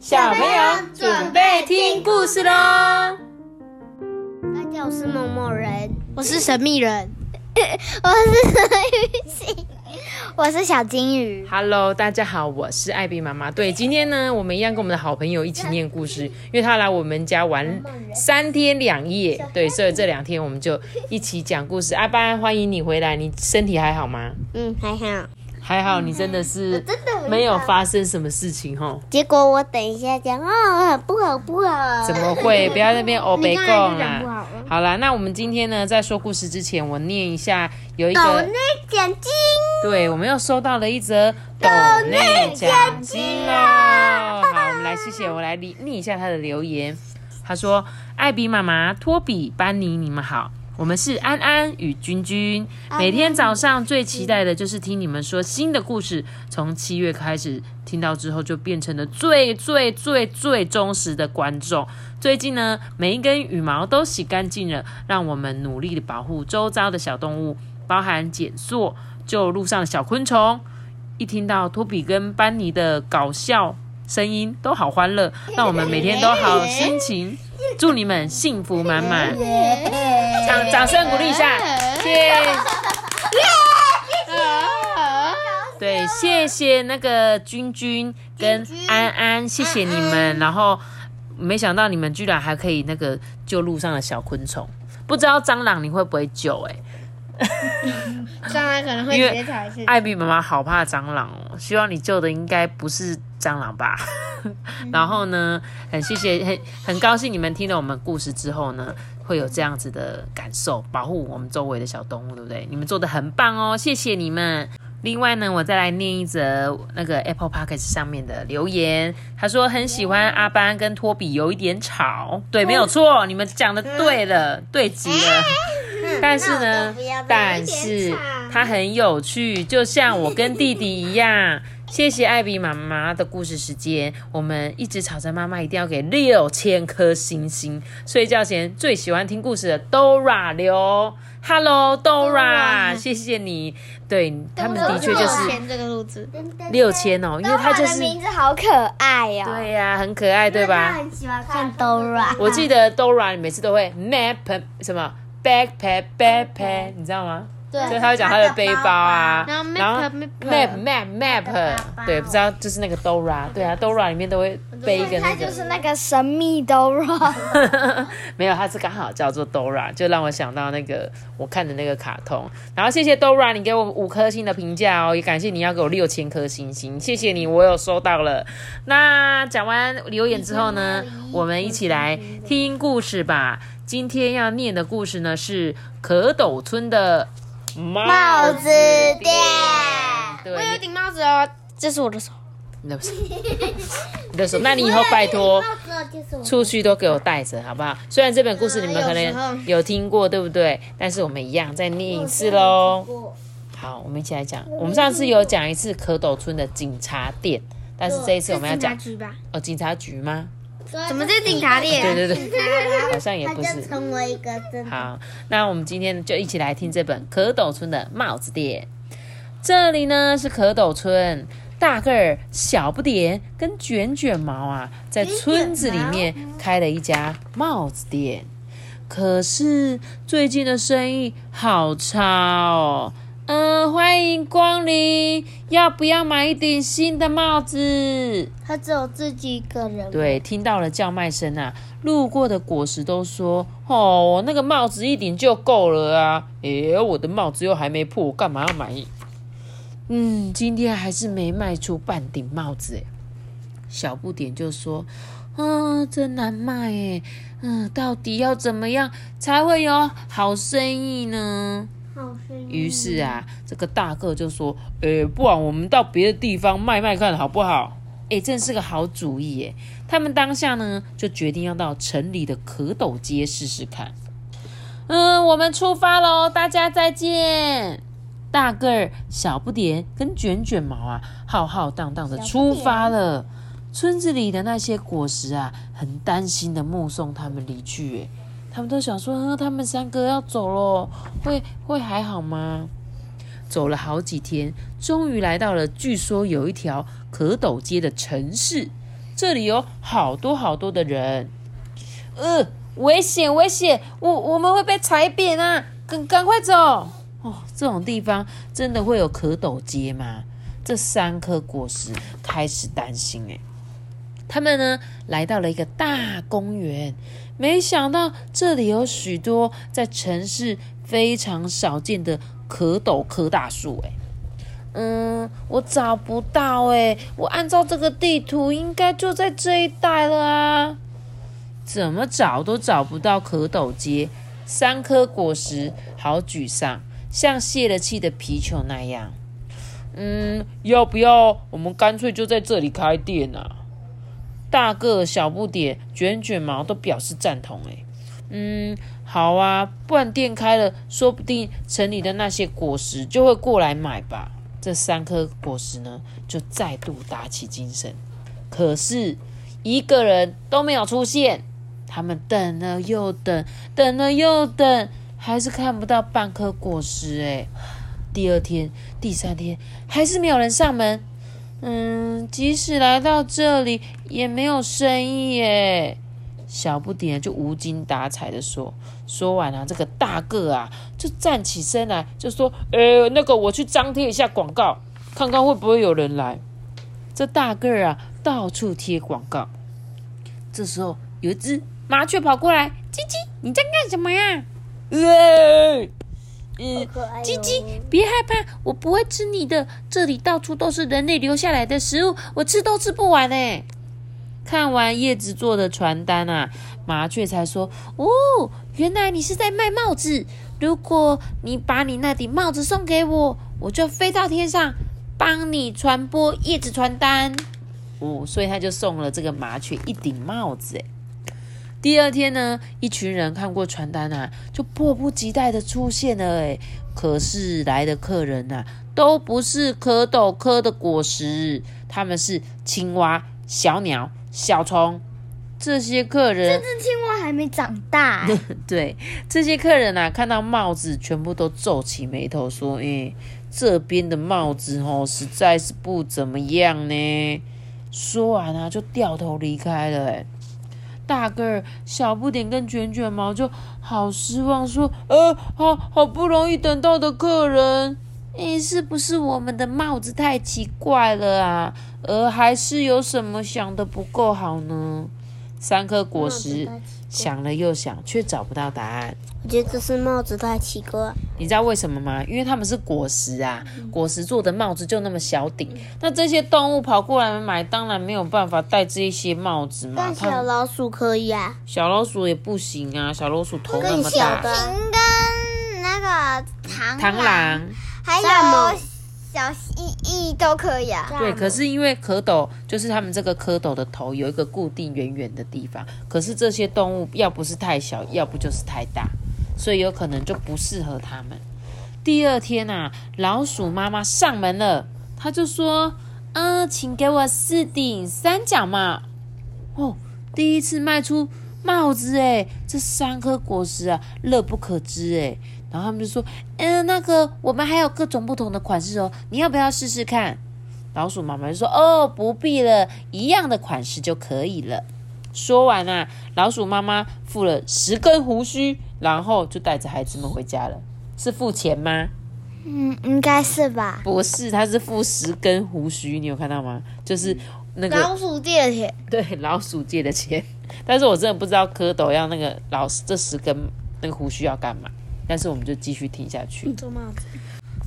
小朋友准备听故事喽！大家好，我是某某人，我是神秘人，我是我是小金鱼。Hello，大家好，我是艾比妈妈。对，今天呢，我们一样跟我们的好朋友一起念故事，因为他来我们家玩三天两夜，对，所以这两天我们就一起讲故事。阿班，欢迎你回来，你身体还好吗？嗯，还好。还好，你真的是真的没有发生什么事情吼。结果我等一下讲哦，不好不好。怎么会？不要在那边欧北你刚才贡就讲啦了。好啦，那我们今天呢，在说故事之前，我念一下有一抖个内奖金，对，我们又收到了一则抖内奖金哦。好，我们来谢谢，我来念念一下他的留言。他说：“艾比妈妈、托比、班尼，你们好。”我们是安安与君君，每天早上最期待的就是听你们说新的故事。从七月开始听到之后，就变成了最最最最忠实的观众。最近呢，每一根羽毛都洗干净了，让我们努力的保护周遭的小动物，包含减塑、救路上的小昆虫。一听到托比跟班尼的搞笑声音，都好欢乐，让我们每天都好心情。祝你们幸福满满！掌掌声鼓励一下，谢谢。对，谢谢。那个君君跟安安，谢谢你们。然后没想到你们居然还可以那个救路上的小昆虫，不知道蟑螂你会不会救、欸？蟑螂可能会因为。艾比妈妈好怕蟑螂哦，希望你救的应该不是蟑螂吧？然后呢，很谢谢，很很高兴你们听了我们故事之后呢，会有这样子的感受，保护我们周围的小动物，对不对？你们做的很棒哦，谢谢你们。另外呢，我再来念一则那个 Apple Podcast 上面的留言，他说很喜欢阿班跟托比有一点吵，对，没有错，你们讲的对了，对极了。但是呢，但是它很有趣，就像我跟弟弟一样。谢谢艾比妈妈的故事时间，我们一直吵着妈妈一定要给六千颗星星。睡觉前最喜欢听故事的 Dora 留，Hello Dora，谢谢你。对他们的确就是签这个数字，六千哦，因为他就是名字好可爱哦。对呀、很可爱，对吧？很喜欢看 Dora。我记得 Dora 你每次都会 map 什么 backpack backpack，你知道吗？对所以他会讲他的背包啊，然后 map- map- map 对，不知道就是那个 Dora，对啊，Dora 里面都会背一个那个，他就是那个神秘 Dora。没有，它是刚好叫做 Dora，就让我想到那个我看的那个卡通。然后谢谢 Dora，你给我五颗星的评价哦，也感谢你要给我六千颗星星，谢谢你，我有收到了。那讲完留言之后呢，我们一起来听故事吧。今天要念的故事呢是可斗村的帽帽子店对，我有顶帽子哦，这是我的手。你的手，你的手，那你以后拜托。出去都给我带着，好不好？虽然这本故事你们可能有听过，对不对？但是我们一样再念一次喽。好，我们一起来讲。我们上次有讲一次可斗村的警察店，但是这一次我们要讲？哦，警察局吗？怎么是警察店？对对对，好像也不是。成为一个真的好，那我们今天就一起来听这本《蝌蚪村的帽子店》。这里呢是蝌蚪村，大个儿、小不点跟卷卷毛啊，在村子里面开了一家帽子店。可是最近的生意好差哦。嗯，欢迎光临，要不要买一顶新的帽子？他只有自己一个人。对，听到了叫卖声啊，路过的果实都说：“哦，那个帽子一顶就够了啊！”诶，我的帽子又还没破，我干嘛要买？嗯，今天还是没卖出半顶帽子诶。小不点就说：“啊，真难卖诶。嗯，到底要怎么样才会有好生意呢？”于是啊，这个大个就说：“呃，不然我们到别的地方卖卖看好不好？”哎，真是个好主意耶！他们当下呢，就决定要到城里的蝌蚪街试试看。嗯，我们出发喽，大家再见。大个儿、小不点跟卷卷毛啊，浩浩荡荡的出发了。村子里的那些果实啊，很担心的目送他们离去。哎，他们都想说，呵，他们三个要走了，会会还好吗？走了好几天，终于来到了据说有一条蝌蚪街的城市。这里有好多好多的人。呃，危险危险，我我们会被踩扁啊！赶赶快走！哦，这种地方真的会有蝌蚪街吗？这三颗果实开始担心哎。他们呢来到了一个大公园，没想到这里有许多在城市非常少见的蝌蚪科大树哎。嗯，我找不到哎，我按照这个地图应该就在这一带了啊，怎么找都找不到蝌蚪街。三颗果实，好沮丧，像泄了气的皮球那样。嗯，要不要我们干脆就在这里开店啊？大个、小不点、卷卷毛都表示赞同。哎，嗯，好啊，不然店开了，说不定城里的那些果实就会过来买吧。这三颗果实呢，就再度打起精神。可是，一个人都没有出现。他们等了又等，等了又等，还是看不到半颗果实。哎，第二天、第三天，还是没有人上门。嗯，即使来到这里，也没有生意耶。小不点就无精打采的说。说完啊，这个大个啊，就站起身来，就说：“呃，那个我去张贴一下广告，看看会不会有人来。”这大个啊，到处贴广告。这时候，有一只。麻雀跑过来，叽叽，你在干什么呀？呃，嗯，叽叽，别害怕，我不会吃你的。这里到处都是人类留下来的食物，我吃都吃不完呢。看完叶子做的传单啊，麻雀才说：“哦，原来你是在卖帽子。如果你把你那顶帽子送给我，我就飞到天上帮你传播叶子传单。”哦，所以他就送了这个麻雀一顶帽子，哎。第二天呢，一群人看过传单啊，就迫不及待的出现了。哎，可是来的客人呐，都不是蝌蚪科的果实，他们是青蛙、小鸟、小虫。这些客人，这只青蛙还没长大。对，这些客人呐，看到帽子，全部都皱起眉头，说：“哎，这边的帽子哦，实在是不怎么样呢。”说完啊，就掉头离开了。哎。大个儿、小不点跟卷卷毛就好失望，说：“呃，好好不容易等到的客人，诶，是不是我们的帽子太奇怪了啊？呃，还是有什么想的不够好呢？”三颗果实想了又想，却找不到答案。我觉得这是帽子太奇怪。你知道为什么吗？因为他们是果实啊，果实做的帽子就那么小顶，那这些动物跑过来买，当然没有办法戴这些帽子嘛。但小老鼠可以啊，小老鼠也不行啊，小老鼠头那么大。跟那个螳螳螂，还有小蜥蜴都可以啊。对，可是因为蝌蚪就是他们这个蝌蚪的头有一个固定圆圆的地方，可是这些动物要不是太小，要不就是太大。所以有可能就不适合他们。第二天呐，老鼠妈妈上门了，她就说：“嗯，请给我四顶三角帽。”哦，第一次卖出帽子诶，这三颗果实啊，乐不可支诶。然后他们就说：“嗯，那个我们还有各种不同的款式哦，你要不要试试看？”老鼠妈妈就说：“哦，不必了，一样的款式就可以了。”说完啊，老鼠妈妈付了十根胡须。然后就带着孩子们回家了，是付钱吗？嗯，应该是吧。不是，他是付十根胡须，你有看到吗？就是那个老鼠借的钱。对，老鼠借的钱。但是我真的不知道蝌蚪要那个老这十根那个胡须要干嘛。但是我们就继续听下去。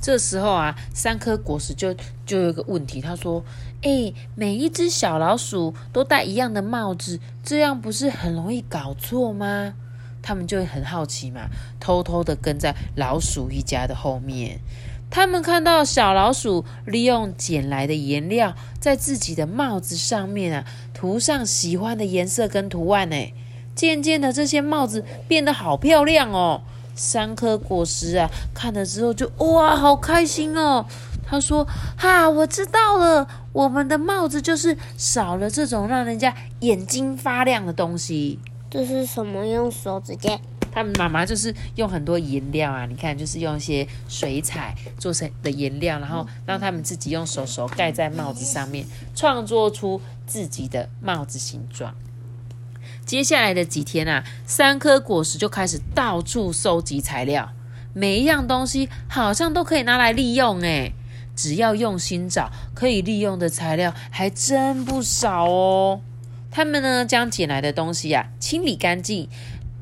这时候啊，三颗果实就就有一个问题，他说：“哎，每一只小老鼠都戴一样的帽子，这样不是很容易搞错吗？”他们就会很好奇嘛，偷偷的跟在老鼠一家的后面。他们看到小老鼠利用捡来的颜料，在自己的帽子上面啊涂上喜欢的颜色跟图案呢。渐渐的，这些帽子变得好漂亮哦。三颗果实啊，看了之后就哇，好开心哦。他说：“哈，我知道了，我们的帽子就是少了这种让人家眼睛发亮的东西。”这是什么？用手指尖他们妈妈就是用很多颜料啊，你看，就是用一些水彩做成的颜料，然后让他们自己用手手盖在帽子上面，创作出自己的帽子形状。接下来的几天啊，三颗果实就开始到处收集材料，每一样东西好像都可以拿来利用诶。只要用心找，可以利用的材料还真不少哦。他们呢，将捡来的东西呀清理干净，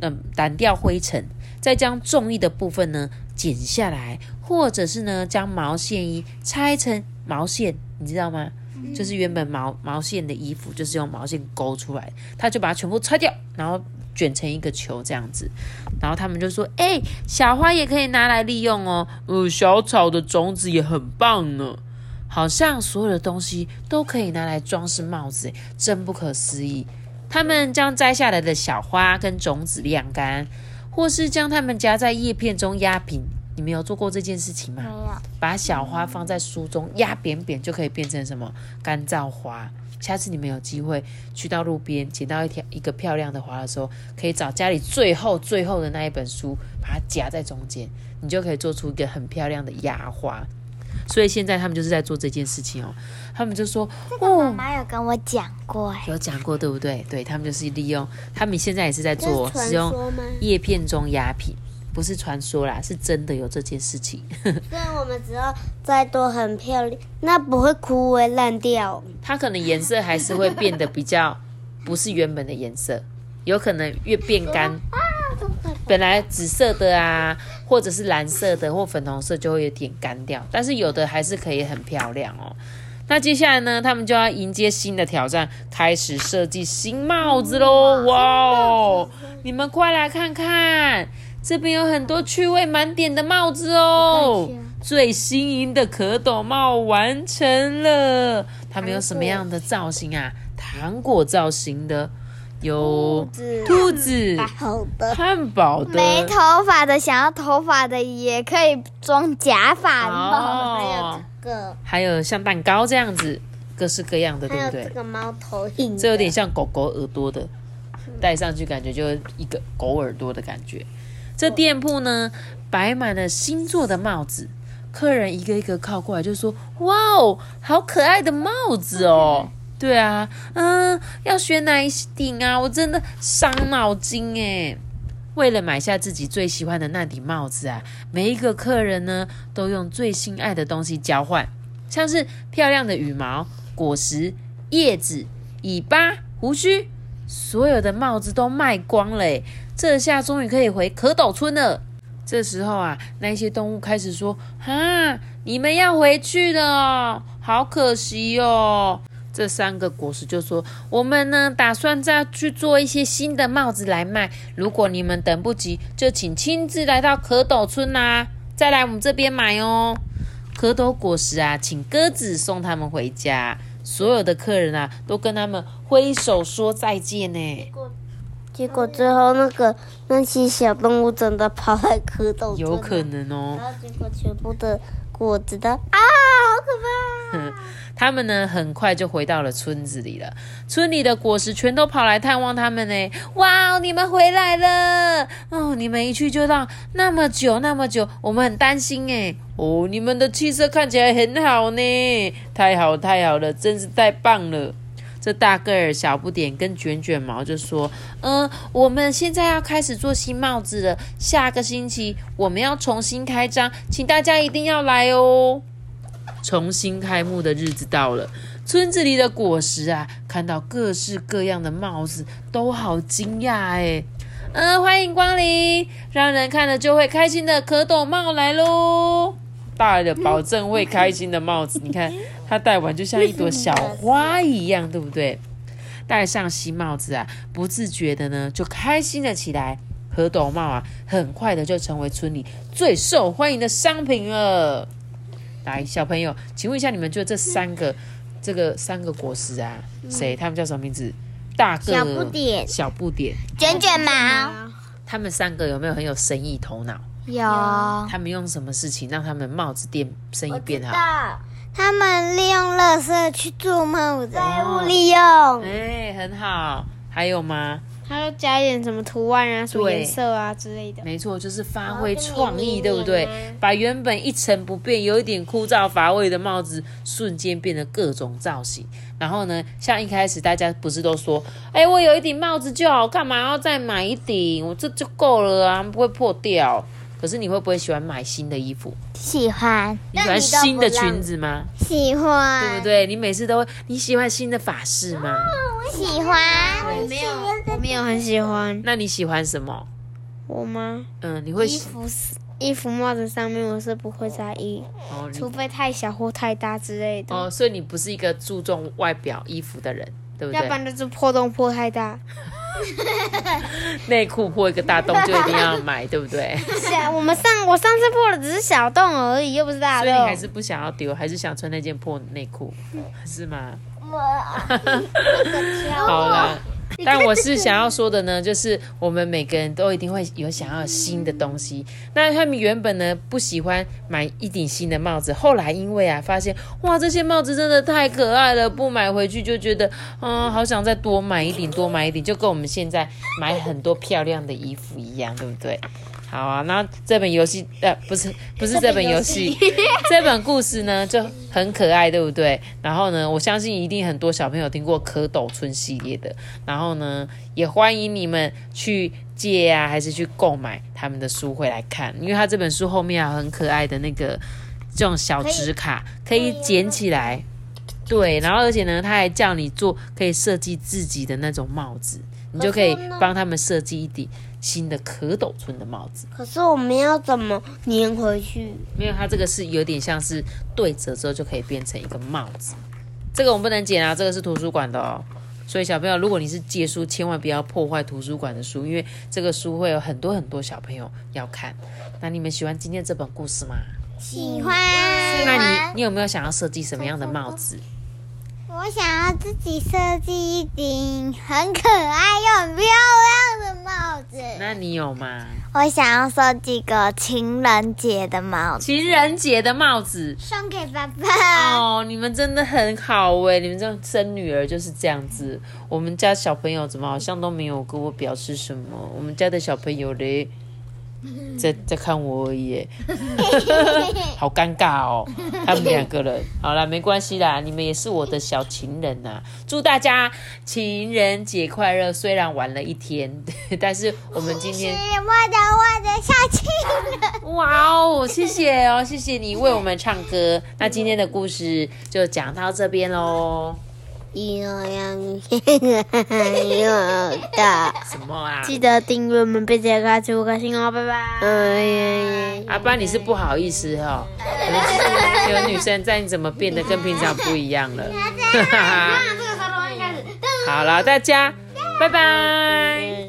嗯，掸掉灰尘，再将重力的部分呢剪下来，或者是呢将毛线衣拆成毛线，你知道吗？就是原本毛毛线的衣服，就是用毛线勾出来，他就把它全部拆掉，然后卷成一个球这样子。然后他们就说：“哎，小花也可以拿来利用哦，呃，小草的种子也很棒呢。好像所有的东西都可以拿来装饰帽子，真不可思议。”他们将摘下来的小花跟种子晾干，或是将它们夹在叶片中压平。你们有做过这件事情吗？没有。把小花放在书中压扁扁，就可以变成什么干燥花。下次你们有机会去到路边捡到一条一个漂亮的花的时候，可以找家里最后最后的那一本书，把它夹在中间，你就可以做出一个很漂亮的压花。所以现在他们就是在做这件事情哦。他们就说：“哦，妈妈有跟我讲过，有讲过对不对？对他们就是利用，他们现在也是在做使用叶片中压品。”不是传说啦，是真的有这件事情。虽然我们只要再多很漂亮，那不会枯萎烂掉。它可能颜色还是会变得比较不是原本的颜色，有可能越变干。本来紫色的啊，或者是蓝色的或粉红色就会有点干掉，但是有的还是可以很漂亮哦。那接下来呢，他们就要迎接新的挑战，开始设计新帽子喽！哇哦，你们快来看看！这边有很多趣味满点的帽子哦，最新颖的蝌蚪帽完成了。它们有什么样的造型啊？糖果造型的，有兔子、汉堡的，没头发的，想要头发的也可以装假发哦。还有这个，还有像蛋糕这样子，各式各样的，对不对？这个猫头鹰，这有点像狗狗耳朵的，戴上去感觉就一个狗耳朵的感觉。这店铺呢，摆满了星座的帽子，客人一个一个靠过来，就说：“哇哦，好可爱的帽子哦！”对啊，嗯，要选哪一顶啊？我真的伤脑筋诶。为了买下自己最喜欢的那顶帽子啊，每一个客人呢，都用最心爱的东西交换，像是漂亮的羽毛、果实、叶子、尾巴、胡须，所有的帽子都卖光了这下终于可以回蝌蚪村了。这时候啊，那些动物开始说：“哈，你们要回去了，好可惜哦。”这三个果实就说：“我们呢，打算再去做一些新的帽子来卖。如果你们等不及，就请亲自来到蝌蚪村啦，再来我们这边买哦。”蝌蚪果实啊，请鸽子送他们回家。所有的客人啊，都跟他们挥手说再见呢。结果最后那个那些小动物真的跑来蝌蚪有可能哦。然后结果全部的果子的啊，好可怕！他们呢很快就回到了村子里了。村里的果实全都跑来探望他们呢。哇，你们回来了！哦，你们一去就到那么久那么久，我们很担心哎。哦，你们的气色看起来很好呢，太好太好了，真是太棒了。这大个儿小不点跟卷卷毛就说：“嗯，我们现在要开始做新帽子了。下个星期我们要重新开张，请大家一定要来哦。”重新开幕的日子到了，村子里的果实啊，看到各式各样的帽子，都好惊讶哎。嗯，欢迎光临，让人看了就会开心的蝌蚪帽来喽。大的保证会开心的帽子，你看他戴完就像一朵小花一样，对不对？戴上新帽子啊，不自觉的呢就开心了起来。和斗帽啊，很快的就成为村里最受欢迎的商品了。来，小朋友，请问一下，你们觉得这三个这个三个果实啊，谁？他们叫什么名字？大个小不点、小不点、卷卷毛，他们三个有没有很有生意头脑？有，他们用什么事情让他们帽子店生意变好？他们利用垃圾去做帽子，再利用。哎，很好。还有吗？还要加一点什么图案啊、什么颜色啊之类的。没错，就是发挥创意，哦对不对？把原本一成不变、有一点枯燥乏味的帽子，瞬间变得各种造型。然后呢，像一开始大家不是都说，哎，我有一顶帽子就好，干嘛要再买一顶？我这就够了啊，不会破掉。可是你会不会喜欢买新的衣服？喜欢你喜欢新的裙子吗？喜欢，对不对？你每次都会，你喜欢新的发饰吗？我喜欢，我没有，我没有很喜欢。那你喜欢什么？我吗？嗯，你会衣服是衣服帽子上面我是不会在意，哦，除非太小或太大之类的，哦，所以你不是一个注重外表衣服的人，对不对？要不然就是破洞破太大。内裤破一个大洞就一定要买，对不对？小，我们上我上次破的只是小洞而已，又不是大洞。所以你还是不想要丢，还是想穿那件破内裤，是吗？好了。但我是想要说的呢，就是我们每个人都一定会有想要新的东西。那他们原本呢不喜欢买一顶新的帽子，后来因为啊发现哇这些帽子真的太可爱了，不买回去就觉得嗯好想再多买一顶，多买一顶，就跟我们现在买很多漂亮的衣服一样，对不对？好啊，那这本游戏呃不是不是这本游戏，这本故事呢就很可爱，对不对？然后呢，我相信一定很多小朋友听过蝌蚪村系列的，然后呢，也欢迎你们去借啊，还是去购买他们的书回来看，因为他这本书后面还有很可爱的那个这种小纸卡，可以捡起来。对，然后而且呢，他还叫你做可以设计自己的那种帽子，你就可以帮他们设计一顶新的蝌蚪村的帽子。可是我们要怎么粘回去？没有，它这个是有点像是对折之后就可以变成一个帽子。这个我们不能剪啊，这个是图书馆的哦。所以小朋友，如果你是借书，千万不要破坏图书馆的书，因为这个书会有很多很多小朋友要看。那你们喜欢今天这本故事吗？喜欢，那你你有没有想要设计什么样的帽子？我想要自己设计一顶很可爱又很漂亮的帽子。那你有吗？我想要设计个情人节的帽子，情人节的帽子。送给爸爸。哦，你们真的很好哎！你们这样生女儿就是这样子。我们家小朋友怎么好像都没有跟我表示什么？我们家的小朋友嘞，在在看我而已，好尴尬哦。他们两个人，好了，没关系啦，你们也是我的小情人呐、祝大家情人节快乐！虽然玩了一天，但是我们今天是我的我的小情人。哇哦，谢谢哦，谢谢你为我们唱歌。那今天的故事就讲到这边喽。有样有的，什么啊？记得订阅我们贝姐开出五颗星哦，拜拜。哎呀。阿爸，你是不好意思哦，有有女生在，你怎么变得跟平常不一样了？好了，大家拜拜。